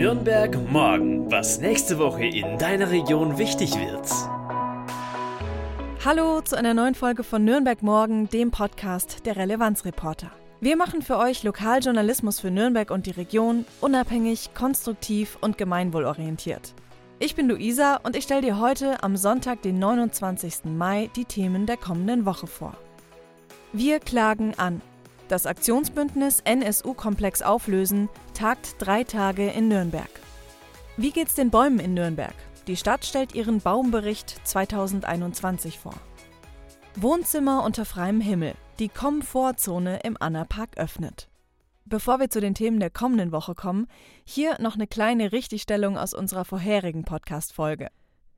Nürnberg morgen, was nächste Woche in deiner Region wichtig wird. Hallo zu einer neuen Folge von Nürnberg morgen, dem Podcast der Relevanzreporter. Wir machen für euch Lokaljournalismus für Nürnberg und die Region unabhängig, konstruktiv und gemeinwohlorientiert. Ich bin Luisa und ich stelle dir heute am Sonntag, den 29. Mai, die Themen der kommenden Woche vor. Wir klagen an. Das Aktionsbündnis NSU-Komplex auflösen tagt drei Tage in Nürnberg. Wie geht's den Bäumen in Nürnberg? Die Stadt stellt ihren Baumbericht 2021 vor. Wohnzimmer unter freiem Himmel. Die Komfortzone im Anna-Park öffnet. Bevor wir zu den Themen der kommenden Woche kommen, hier noch eine kleine Richtigstellung aus unserer vorherigen Podcast-Folge.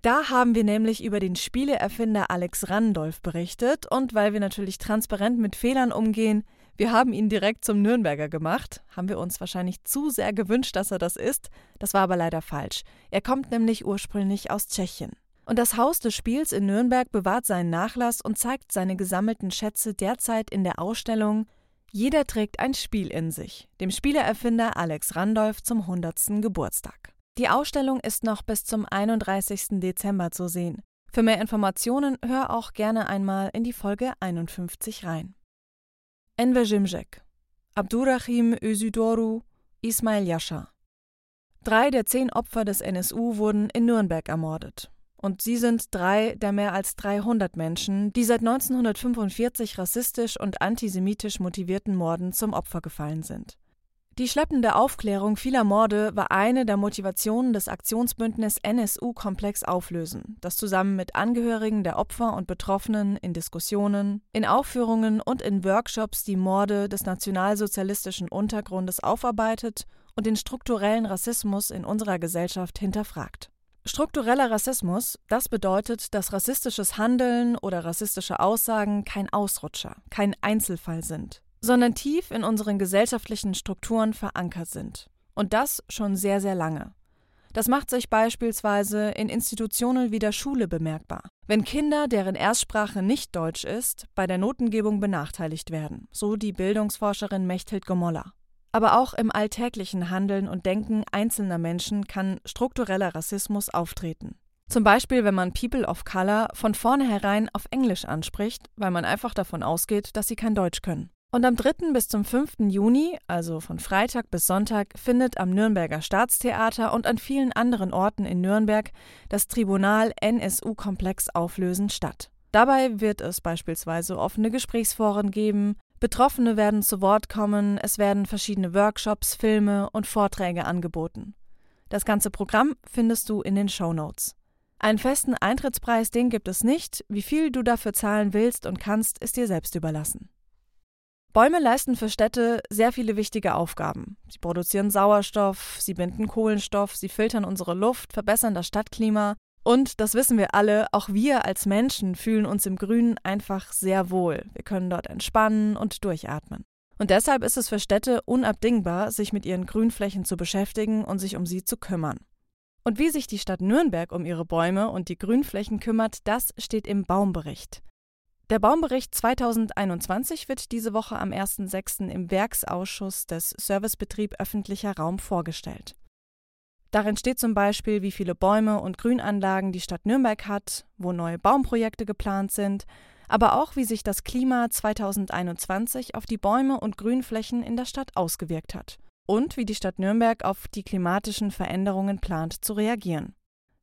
Da haben wir nämlich über den Spieleerfinder Alex Randolph berichtet und weil wir natürlich transparent mit Fehlern umgehen, wir haben ihn direkt zum Nürnberger gemacht, haben wir uns wahrscheinlich zu sehr gewünscht, dass er das ist, das war aber leider falsch. Er kommt nämlich ursprünglich aus Tschechien. Und das Haus des Spiels in Nürnberg bewahrt seinen Nachlass und zeigt seine gesammelten Schätze derzeit in der Ausstellung Jeder trägt ein Spiel in sich, dem Spieleerfinder Alex Randolph zum 100. Geburtstag. Die Ausstellung ist noch bis zum 31. Dezember zu sehen. Für mehr Informationen hör auch gerne einmal in die Folge 51 rein. Enver Jimjek, Abdurrahim Özidoru, Ismail Yasha. Drei der zehn Opfer des NSU wurden in Nürnberg ermordet. Und sie sind drei der mehr als 300 Menschen, die seit 1945 rassistisch und antisemitisch motivierten Morden zum Opfer gefallen sind. Die schleppende Aufklärung vieler Morde war eine der Motivationen des Aktionsbündnis NSU-Komplex Auflösen, das zusammen mit Angehörigen der Opfer und Betroffenen in Diskussionen, in Aufführungen und in Workshops die Morde des nationalsozialistischen Untergrundes aufarbeitet und den strukturellen Rassismus in unserer Gesellschaft hinterfragt. Struktureller Rassismus, das bedeutet, dass rassistisches Handeln oder rassistische Aussagen kein Ausrutscher, kein Einzelfall sind, sondern tief in unseren gesellschaftlichen Strukturen verankert sind. Und das schon sehr, sehr lange. Das macht sich beispielsweise in Institutionen wie der Schule bemerkbar. Wenn Kinder, deren Erstsprache nicht Deutsch ist, bei der Notengebung benachteiligt werden, so die Bildungsforscherin Mechthild Gomolla. Aber auch im alltäglichen Handeln und Denken einzelner Menschen kann struktureller Rassismus auftreten. Zum Beispiel, wenn man People of Color von vornherein auf Englisch anspricht, weil man einfach davon ausgeht, dass sie kein Deutsch können. Und am 3. bis zum 5. Juni, also von Freitag bis Sonntag, findet am Nürnberger Staatstheater und an vielen anderen Orten in Nürnberg das Tribunal NSU-Komplex auflösen statt. Dabei wird es beispielsweise offene Gesprächsforen geben, Betroffene werden zu Wort kommen, es werden verschiedene Workshops, Filme und Vorträge angeboten. Das ganze Programm findest du in den Show Notes. Einen festen Eintrittspreis, den gibt es nicht, wie viel du dafür zahlen willst und kannst, ist dir selbst überlassen. Bäume leisten für Städte sehr viele wichtige Aufgaben. Sie produzieren Sauerstoff, sie binden Kohlenstoff, sie filtern unsere Luft, verbessern das Stadtklima und, das wissen wir alle, auch wir als Menschen fühlen uns im Grünen einfach sehr wohl. Wir können dort entspannen und durchatmen. Und deshalb ist es für Städte unabdingbar, sich mit ihren Grünflächen zu beschäftigen und sich um sie zu kümmern. Und wie sich die Stadt Nürnberg um ihre Bäume und die Grünflächen kümmert, das steht im Baumbericht. Der Baumbericht 2021 wird diese Woche am 1.6. im Werksausschuss des Servicebetrieb öffentlicher Raum vorgestellt. Darin steht zum Beispiel, wie viele Bäume und Grünanlagen die Stadt Nürnberg hat, wo neue Baumprojekte geplant sind, aber auch wie sich das Klima 2021 auf die Bäume und Grünflächen in der Stadt ausgewirkt hat und wie die Stadt Nürnberg auf die klimatischen Veränderungen plant zu reagieren.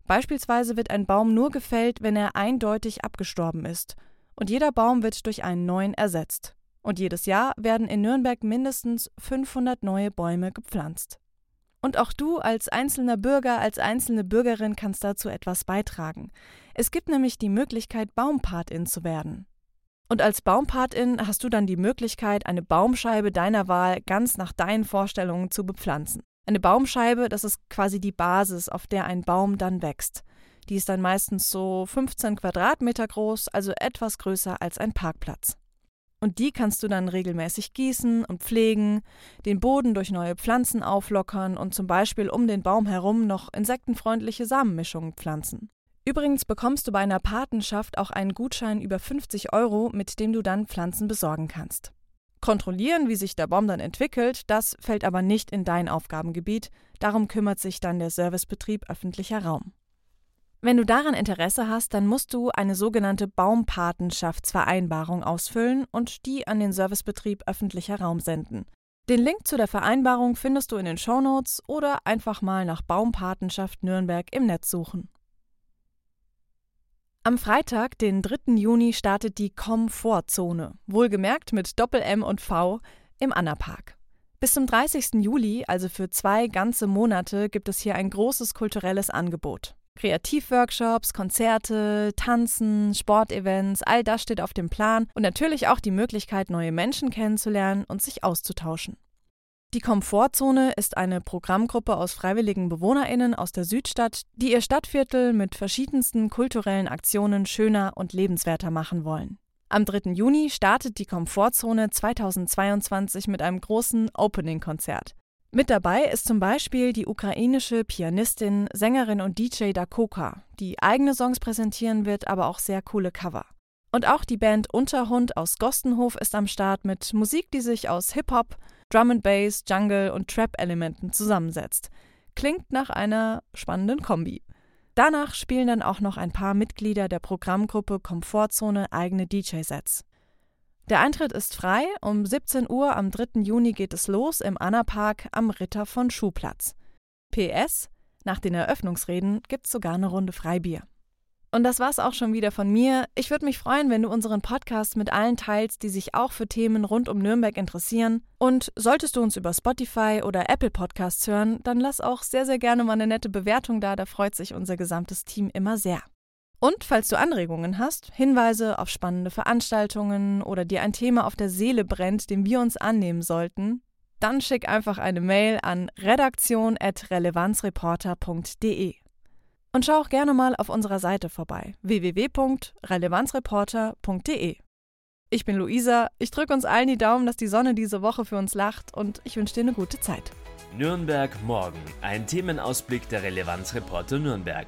Beispielsweise wird ein Baum nur gefällt, wenn er eindeutig abgestorben ist und jeder Baum wird durch einen neuen ersetzt. Und jedes Jahr werden in Nürnberg mindestens 500 neue Bäume gepflanzt. Und auch du als einzelner Bürger, als einzelne Bürgerin kannst dazu etwas beitragen. Es gibt nämlich die Möglichkeit, Baumpatin zu werden. Und als Baumpatin hast du dann die Möglichkeit, eine Baumscheibe deiner Wahl ganz nach deinen Vorstellungen zu bepflanzen. Eine Baumscheibe, das ist quasi die Basis, auf der ein Baum dann wächst. Die ist dann meistens so 15 Quadratmeter groß, also etwas größer als ein Parkplatz. Und die kannst du dann regelmäßig gießen und pflegen, den Boden durch neue Pflanzen auflockern und zum Beispiel um den Baum herum noch insektenfreundliche Samenmischungen pflanzen. Übrigens bekommst du bei einer Patenschaft auch einen Gutschein über 50 Euro, mit dem du dann Pflanzen besorgen kannst. Kontrollieren, wie sich der Baum dann entwickelt, das fällt aber nicht in dein Aufgabengebiet, darum kümmert sich dann der Servicebetrieb öffentlicher Raum. Wenn du daran Interesse hast, dann musst du eine sogenannte Baumpatenschaftsvereinbarung ausfüllen und die an den Servicebetrieb öffentlicher Raum senden. Den Link zu der Vereinbarung findest du in den Shownotes oder einfach mal nach Baumpatenschaft Nürnberg im Netz suchen. Am Freitag, den 3. Juni, startet die Komfortzone, wohlgemerkt mit Doppel-M und V, im Annapark. Bis zum 30. Juli, also für zwei ganze Monate, gibt es hier ein großes kulturelles Angebot. Kreativworkshops, Konzerte, Tanzen, Sportevents, all das steht auf dem Plan und natürlich auch die Möglichkeit, neue Menschen kennenzulernen und sich auszutauschen. Die Komfortzone ist eine Programmgruppe aus freiwilligen BewohnerInnen aus der Südstadt, die ihr Stadtviertel mit verschiedensten kulturellen Aktionen schöner und lebenswerter machen wollen. Am 3. Juni startet die Komfortzone 2022 mit einem großen Opening-Konzert. Mit dabei ist zum Beispiel die ukrainische Pianistin, Sängerin und DJ Dakoka, die eigene Songs präsentieren wird, aber auch sehr coole Cover. Und auch die Band Unterhund aus Gostenhof ist am Start mit Musik, die sich aus Hip-Hop, Drum and Bass, Jungle und Trap-Elementen zusammensetzt. Klingt nach einer spannenden Kombi. Danach spielen dann auch noch ein paar Mitglieder der Programmgruppe Komfortzone eigene DJ-Sets. Der Eintritt ist frei. Um 17 Uhr am 3. Juni geht es los im Anna-Park am Ritter von Schuhplatz. PS: Nach den Eröffnungsreden gibt's sogar eine Runde Freibier. Und das war's auch schon wieder von mir. Ich würde mich freuen, wenn du unseren Podcast mit allen teilst, die sich auch für Themen rund um Nürnberg interessieren. Und solltest du uns über Spotify oder Apple Podcasts hören, dann lass auch sehr, sehr gerne mal eine nette Bewertung da. Da freut sich unser gesamtes Team immer sehr. Und falls du Anregungen hast, Hinweise auf spannende Veranstaltungen oder dir ein Thema auf der Seele brennt, dem wir uns annehmen sollten, dann schick einfach eine Mail an redaktion.relevanzreporter.de. Und schau auch gerne mal auf unserer Seite vorbei www.relevanzreporter.de. Ich bin Luisa, ich drücke uns allen die Daumen, dass die Sonne diese Woche für uns lacht und ich wünsche dir eine gute Zeit. Nürnberg morgen, ein Themenausblick der Relevanzreporter Nürnberg.